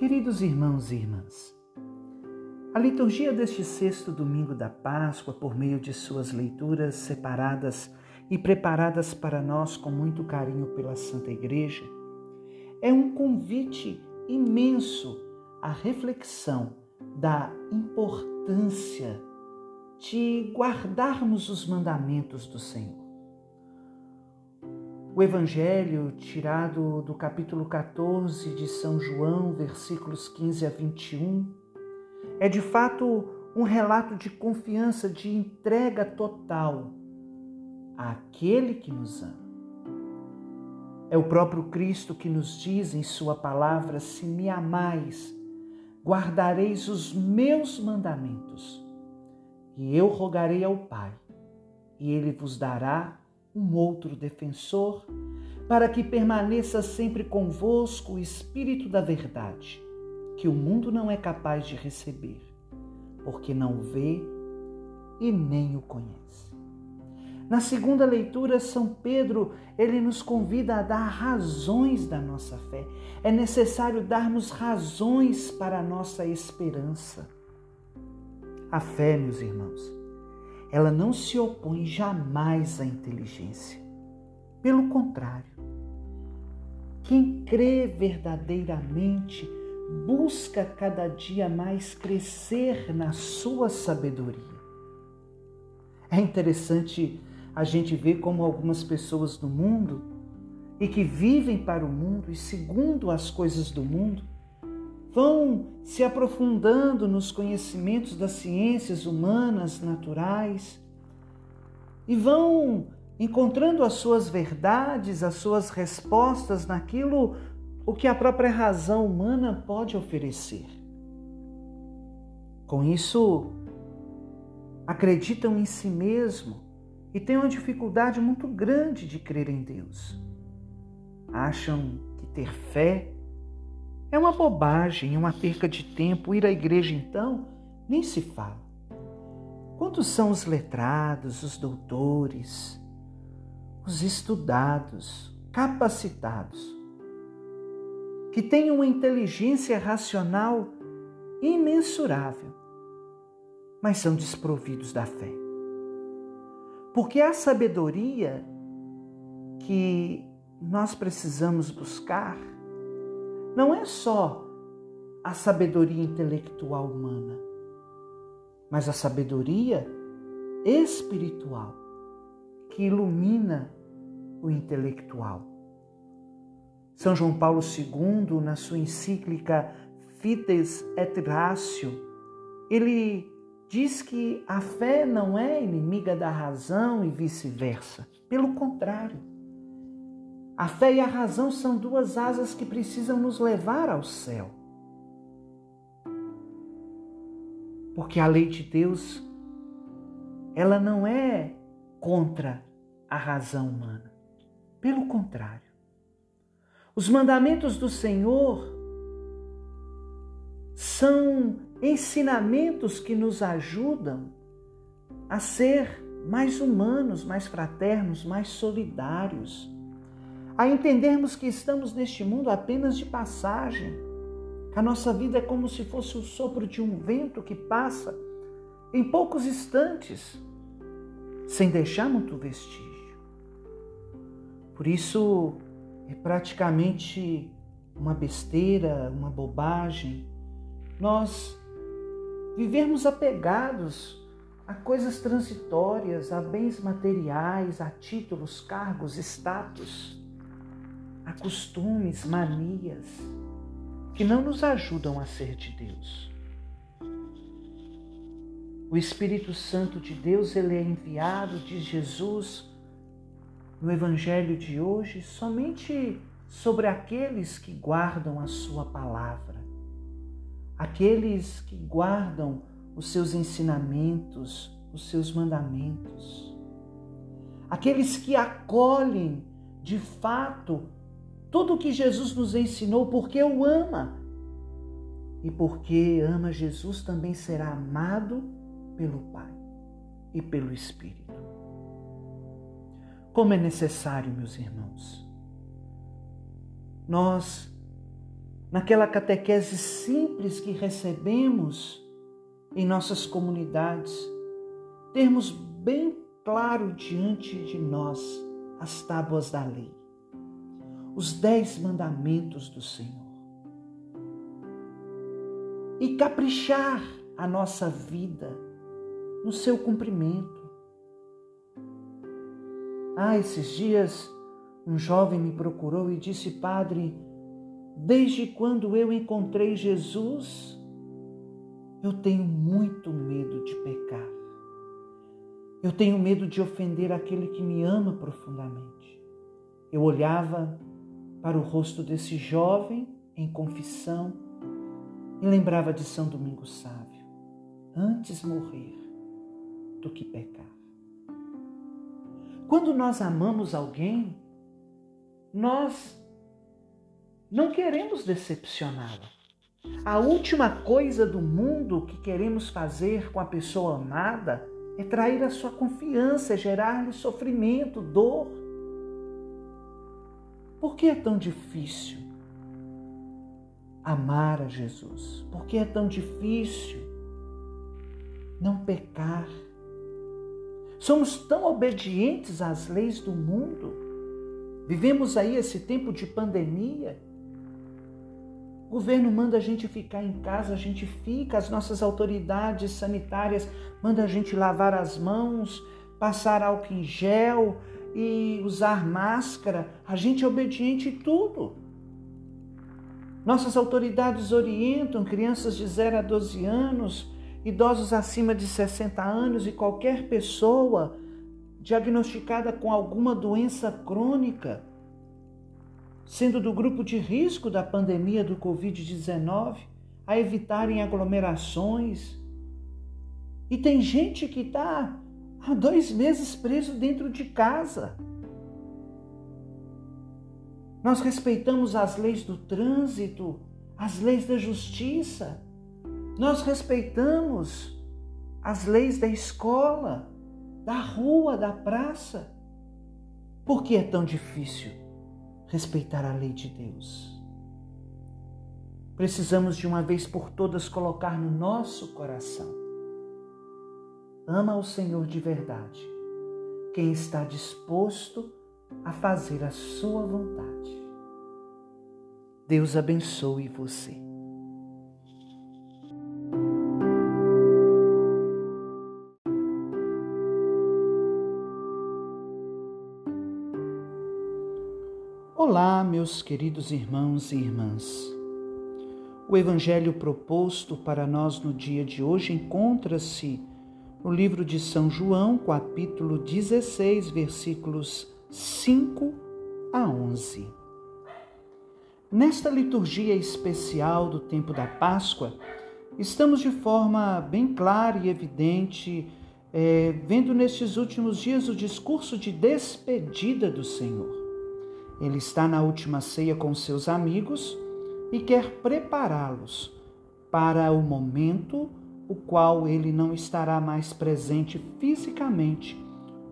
Queridos irmãos e irmãs, a liturgia deste sexto domingo da Páscoa, por meio de suas leituras separadas e preparadas para nós com muito carinho pela Santa Igreja, é um convite imenso à reflexão da importância de guardarmos os mandamentos do Senhor. O Evangelho, tirado do capítulo 14 de São João, versículos 15 a 21, é de fato um relato de confiança, de entrega total àquele que nos ama. É o próprio Cristo que nos diz em Sua palavra: Se me amais, guardareis os meus mandamentos, e eu rogarei ao Pai, e Ele vos dará um outro defensor, para que permaneça sempre convosco o Espírito da Verdade, que o mundo não é capaz de receber, porque não o vê e nem o conhece. Na segunda leitura, São Pedro, ele nos convida a dar razões da nossa fé. É necessário darmos razões para a nossa esperança. A fé, meus irmãos, ela não se opõe jamais à inteligência. Pelo contrário, quem crê verdadeiramente busca cada dia mais crescer na sua sabedoria. É interessante a gente ver como algumas pessoas do mundo e que vivem para o mundo e segundo as coisas do mundo vão se aprofundando nos conhecimentos das ciências humanas, naturais, e vão encontrando as suas verdades, as suas respostas naquilo o que a própria razão humana pode oferecer. Com isso, acreditam em si mesmo e têm uma dificuldade muito grande de crer em Deus. Acham que ter fé é uma bobagem, é uma perca de tempo. Ir à igreja, então, nem se fala. Quantos são os letrados, os doutores, os estudados, capacitados, que têm uma inteligência racional imensurável, mas são desprovidos da fé? Porque a sabedoria que nós precisamos buscar não é só a sabedoria intelectual humana, mas a sabedoria espiritual que ilumina o intelectual. São João Paulo II, na sua encíclica Fides et Ratio, ele diz que a fé não é inimiga da razão e vice-versa. Pelo contrário, a fé e a razão são duas asas que precisam nos levar ao céu. Porque a lei de Deus, ela não é contra a razão humana. Pelo contrário. Os mandamentos do Senhor são ensinamentos que nos ajudam a ser mais humanos, mais fraternos, mais solidários a entendermos que estamos neste mundo apenas de passagem, a nossa vida é como se fosse o sopro de um vento que passa em poucos instantes, sem deixar muito vestígio. Por isso, é praticamente uma besteira, uma bobagem, nós vivermos apegados a coisas transitórias, a bens materiais, a títulos, cargos, status a costumes, manias que não nos ajudam a ser de Deus. O Espírito Santo de Deus, ele é enviado, diz Jesus no Evangelho de hoje, somente sobre aqueles que guardam a sua palavra, aqueles que guardam os seus ensinamentos, os seus mandamentos, aqueles que acolhem de fato tudo o que Jesus nos ensinou porque o ama. E porque ama Jesus também será amado pelo Pai e pelo Espírito. Como é necessário, meus irmãos, nós naquela catequese simples que recebemos em nossas comunidades, termos bem claro diante de nós as tábuas da lei, os dez mandamentos do Senhor. E caprichar a nossa vida no seu cumprimento. Ah, esses dias um jovem me procurou e disse: Padre, desde quando eu encontrei Jesus, eu tenho muito medo de pecar. Eu tenho medo de ofender aquele que me ama profundamente. Eu olhava para o rosto desse jovem em confissão e lembrava de São Domingos Sávio: antes morrer do que pecar. Quando nós amamos alguém, nós não queremos decepcioná-la. A última coisa do mundo que queremos fazer com a pessoa amada é trair a sua confiança, é gerar-lhe sofrimento, dor. Por que é tão difícil amar a Jesus? Por que é tão difícil não pecar? Somos tão obedientes às leis do mundo Vivemos aí esse tempo de pandemia. O governo manda a gente ficar em casa, a gente fica, as nossas autoridades sanitárias mandam a gente lavar as mãos, passar álcool em gel e usar máscara. A gente é obediente em tudo. Nossas autoridades orientam crianças de 0 a 12 anos, idosos acima de 60 anos e qualquer pessoa diagnosticada com alguma doença crônica, sendo do grupo de risco da pandemia do Covid-19, a evitarem aglomerações. E tem gente que está há dois meses preso dentro de casa. Nós respeitamos as leis do trânsito, as leis da justiça, nós respeitamos as leis da escola da rua, da praça. Por que é tão difícil respeitar a lei de Deus? Precisamos de uma vez por todas colocar no nosso coração: ama o Senhor de verdade, quem está disposto a fazer a sua vontade. Deus abençoe você. Olá, meus queridos irmãos e irmãs. O evangelho proposto para nós no dia de hoje encontra-se no livro de São João, capítulo 16, versículos 5 a 11. Nesta liturgia especial do tempo da Páscoa, estamos de forma bem clara e evidente é, vendo nestes últimos dias o discurso de despedida do Senhor. Ele está na última ceia com seus amigos e quer prepará-los para o momento o qual ele não estará mais presente fisicamente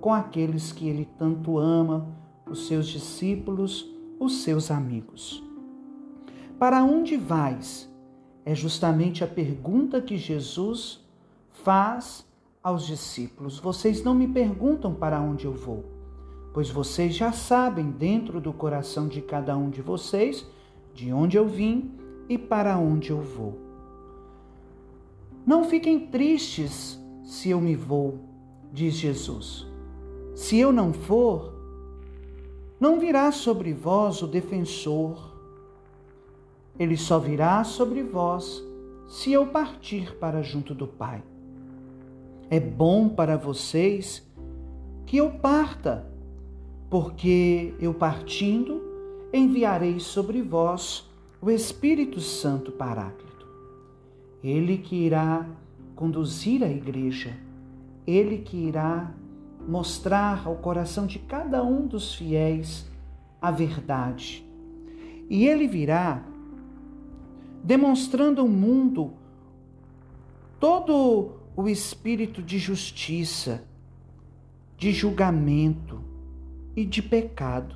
com aqueles que ele tanto ama, os seus discípulos, os seus amigos. Para onde vais? É justamente a pergunta que Jesus faz aos discípulos. Vocês não me perguntam para onde eu vou pois vocês já sabem dentro do coração de cada um de vocês de onde eu vim e para onde eu vou. Não fiquem tristes se eu me vou, diz Jesus. Se eu não for, não virá sobre vós o defensor. Ele só virá sobre vós se eu partir para junto do Pai. É bom para vocês que eu parta porque eu partindo enviarei sobre vós o Espírito Santo Paráclito. Ele que irá conduzir a igreja, ele que irá mostrar ao coração de cada um dos fiéis a verdade. E ele virá demonstrando ao mundo todo o espírito de justiça, de julgamento, e de pecado.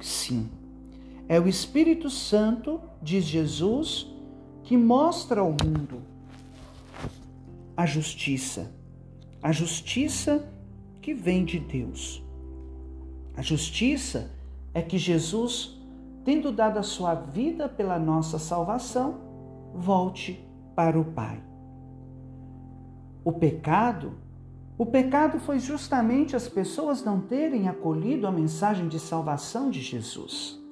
Sim, É o Espírito Santo, diz Jesus, que mostra ao mundo a justiça. A justiça que vem de Deus. A justiça é que Jesus, tendo dado a sua vida pela nossa salvação, volte para o Pai. O pecado, o pecado foi justamente as pessoas não terem acolhido a mensagem de salvação de Jesus.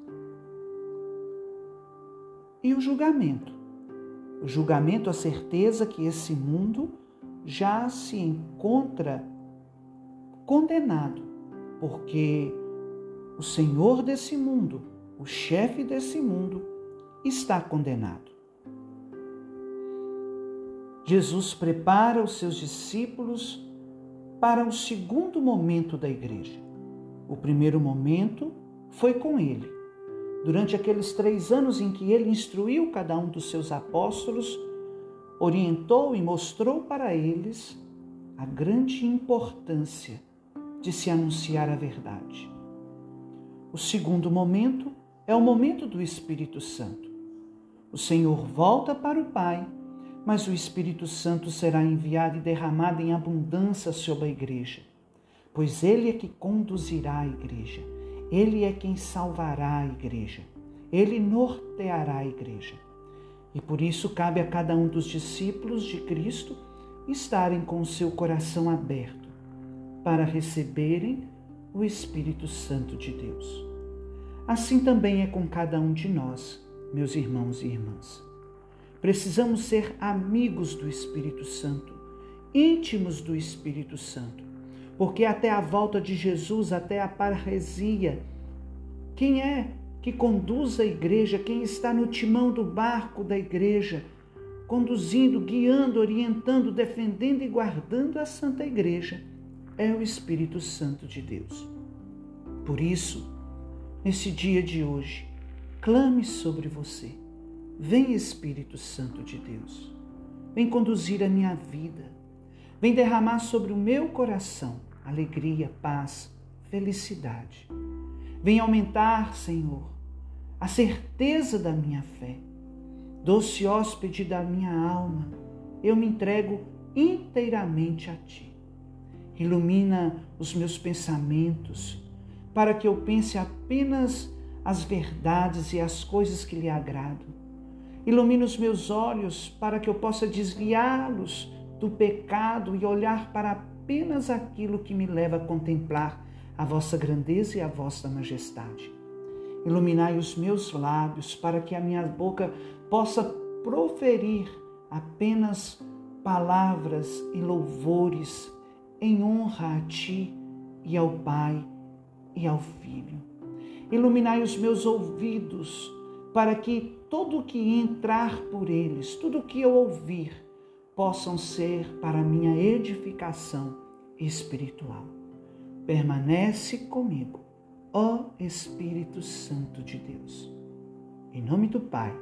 E o julgamento. O julgamento, a certeza que esse mundo já se encontra condenado, porque o Senhor desse mundo, o chefe desse mundo, está condenado. Jesus prepara os seus discípulos para o segundo momento da igreja. O primeiro momento foi com ele. Durante aqueles três anos em que ele instruiu cada um dos seus apóstolos, orientou e mostrou para eles a grande importância de se anunciar a verdade. O segundo momento é o momento do Espírito Santo. O Senhor volta para o Pai mas o Espírito Santo será enviado e derramado em abundância sobre a igreja, pois ele é que conduzirá a igreja, ele é quem salvará a igreja, ele norteará a igreja. E por isso cabe a cada um dos discípulos de Cristo estarem com o seu coração aberto para receberem o Espírito Santo de Deus. Assim também é com cada um de nós, meus irmãos e irmãs. Precisamos ser amigos do Espírito Santo, íntimos do Espírito Santo, porque até a volta de Jesus, até a parresia, quem é que conduz a igreja, quem está no timão do barco da igreja, conduzindo, guiando, orientando, defendendo e guardando a Santa Igreja, é o Espírito Santo de Deus. Por isso, nesse dia de hoje, clame sobre você. Vem Espírito Santo de Deus, vem conduzir a minha vida, vem derramar sobre o meu coração alegria, paz, felicidade. Vem aumentar, Senhor, a certeza da minha fé. Doce hóspede da minha alma, eu me entrego inteiramente a Ti. Ilumina os meus pensamentos, para que eu pense apenas as verdades e as coisas que lhe agradam Ilumina os meus olhos para que eu possa desviá-los do pecado e olhar para apenas aquilo que me leva a contemplar a vossa grandeza e a vossa majestade. Iluminai os meus lábios para que a minha boca possa proferir apenas palavras e louvores em honra a Ti e ao Pai e ao Filho. Iluminai os meus ouvidos para que tudo que entrar por eles, tudo que eu ouvir, possam ser para minha edificação espiritual. Permanece comigo, ó Espírito Santo de Deus. Em nome do Pai,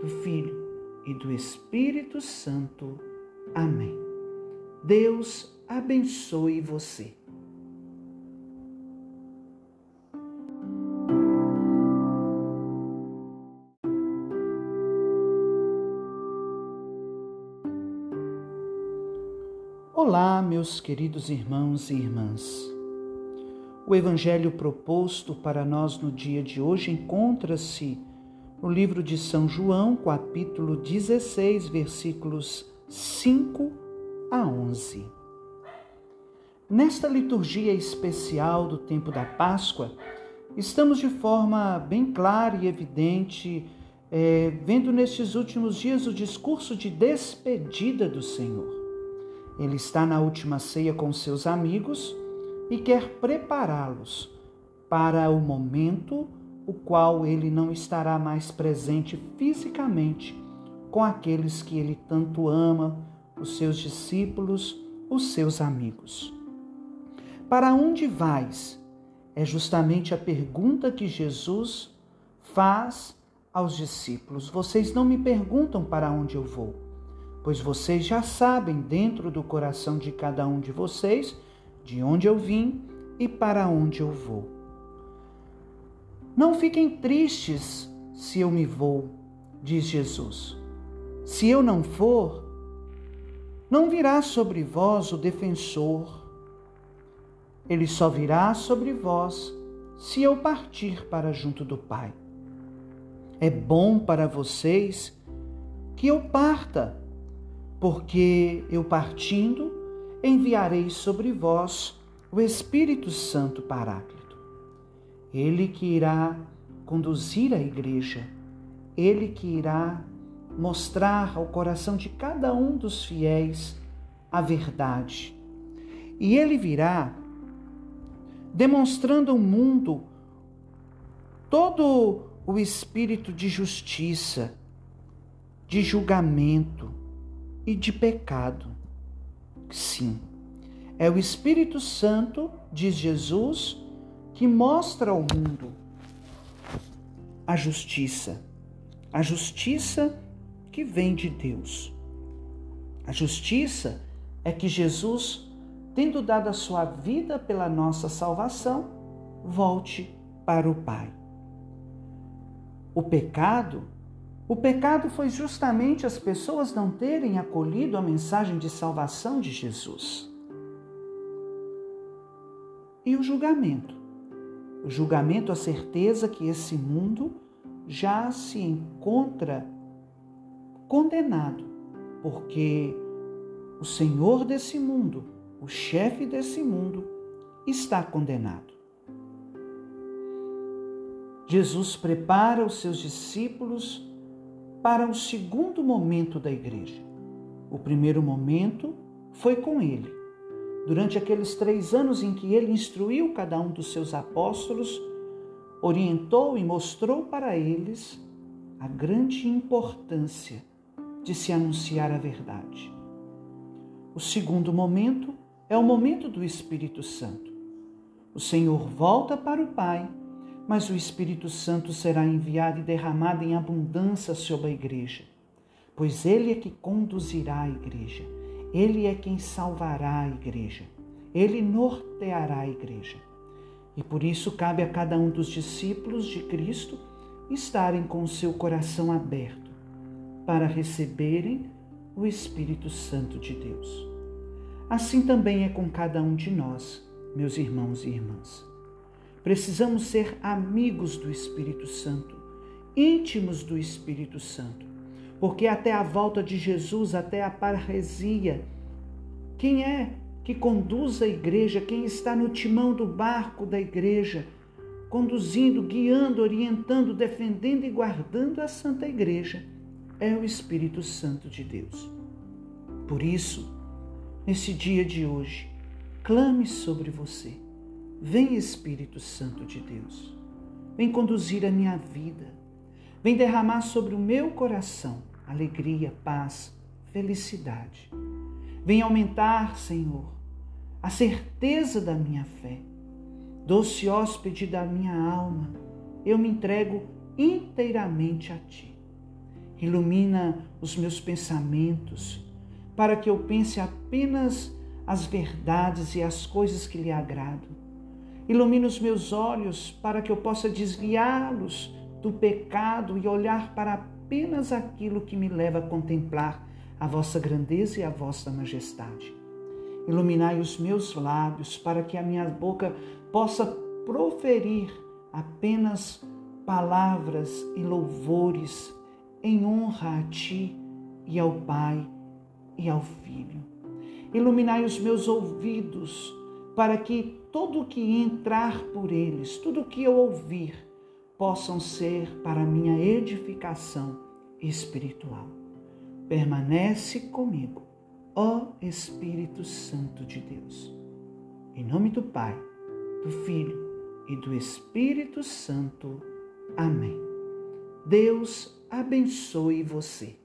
do Filho e do Espírito Santo. Amém. Deus abençoe você. Meus queridos irmãos e irmãs. O evangelho proposto para nós no dia de hoje encontra-se no livro de São João, capítulo 16, versículos 5 a 11. Nesta liturgia especial do tempo da Páscoa, estamos de forma bem clara e evidente é, vendo nestes últimos dias o discurso de despedida do Senhor. Ele está na última ceia com seus amigos e quer prepará-los para o momento o qual ele não estará mais presente fisicamente com aqueles que ele tanto ama, os seus discípulos, os seus amigos. Para onde vais? É justamente a pergunta que Jesus faz aos discípulos. Vocês não me perguntam para onde eu vou pois vocês já sabem dentro do coração de cada um de vocês de onde eu vim e para onde eu vou. Não fiquem tristes se eu me vou, diz Jesus. Se eu não for, não virá sobre vós o defensor. Ele só virá sobre vós se eu partir para junto do Pai. É bom para vocês que eu parta, porque eu partindo enviarei sobre vós o Espírito Santo Paráclito. Ele que irá conduzir a igreja, ele que irá mostrar ao coração de cada um dos fiéis a verdade. E ele virá demonstrando ao mundo todo o espírito de justiça, de julgamento e de pecado. Sim, é o Espírito Santo, diz Jesus, que mostra ao mundo a justiça. A justiça que vem de Deus. A justiça é que Jesus, tendo dado a sua vida pela nossa salvação, volte para o Pai. O pecado, o pecado foi justamente as pessoas não terem acolhido a mensagem de salvação de Jesus. E o julgamento. O julgamento, a certeza que esse mundo já se encontra condenado, porque o Senhor desse mundo, o chefe desse mundo, está condenado. Jesus prepara os seus discípulos para o segundo momento da igreja. O primeiro momento foi com ele. Durante aqueles três anos em que ele instruiu cada um dos seus apóstolos, orientou e mostrou para eles a grande importância de se anunciar a verdade. O segundo momento é o momento do Espírito Santo. O Senhor volta para o Pai, mas o Espírito Santo será enviado e derramado em abundância sobre a igreja, pois Ele é que conduzirá a igreja, Ele é quem salvará a igreja, Ele norteará a igreja. E por isso cabe a cada um dos discípulos de Cristo estarem com o seu coração aberto para receberem o Espírito Santo de Deus. Assim também é com cada um de nós, meus irmãos e irmãs. Precisamos ser amigos do Espírito Santo, íntimos do Espírito Santo, porque até a volta de Jesus, até a parresia, quem é que conduz a igreja, quem está no timão do barco da igreja, conduzindo, guiando, orientando, defendendo e guardando a Santa Igreja? é o Espírito Santo de Deus. Por isso, nesse dia de hoje, clame sobre você. Vem Espírito Santo de Deus. Vem conduzir a minha vida. Vem derramar sobre o meu coração alegria, paz, felicidade. Vem aumentar, Senhor, a certeza da minha fé. Doce hóspede da minha alma, eu me entrego inteiramente a Ti. Ilumina os meus pensamentos, para que eu pense apenas as verdades e as coisas que lhe agradam. Ilumina os meus olhos, para que eu possa desviá-los do pecado e olhar para apenas aquilo que me leva a contemplar a vossa grandeza e a vossa majestade. Iluminai os meus lábios, para que a minha boca possa proferir apenas palavras e louvores em honra a Ti e ao Pai e ao Filho. Iluminai os meus ouvidos, para que tudo que entrar por eles, tudo que eu ouvir, possam ser para minha edificação espiritual. Permanece comigo, ó Espírito Santo de Deus. Em nome do Pai, do Filho e do Espírito Santo. Amém. Deus abençoe você.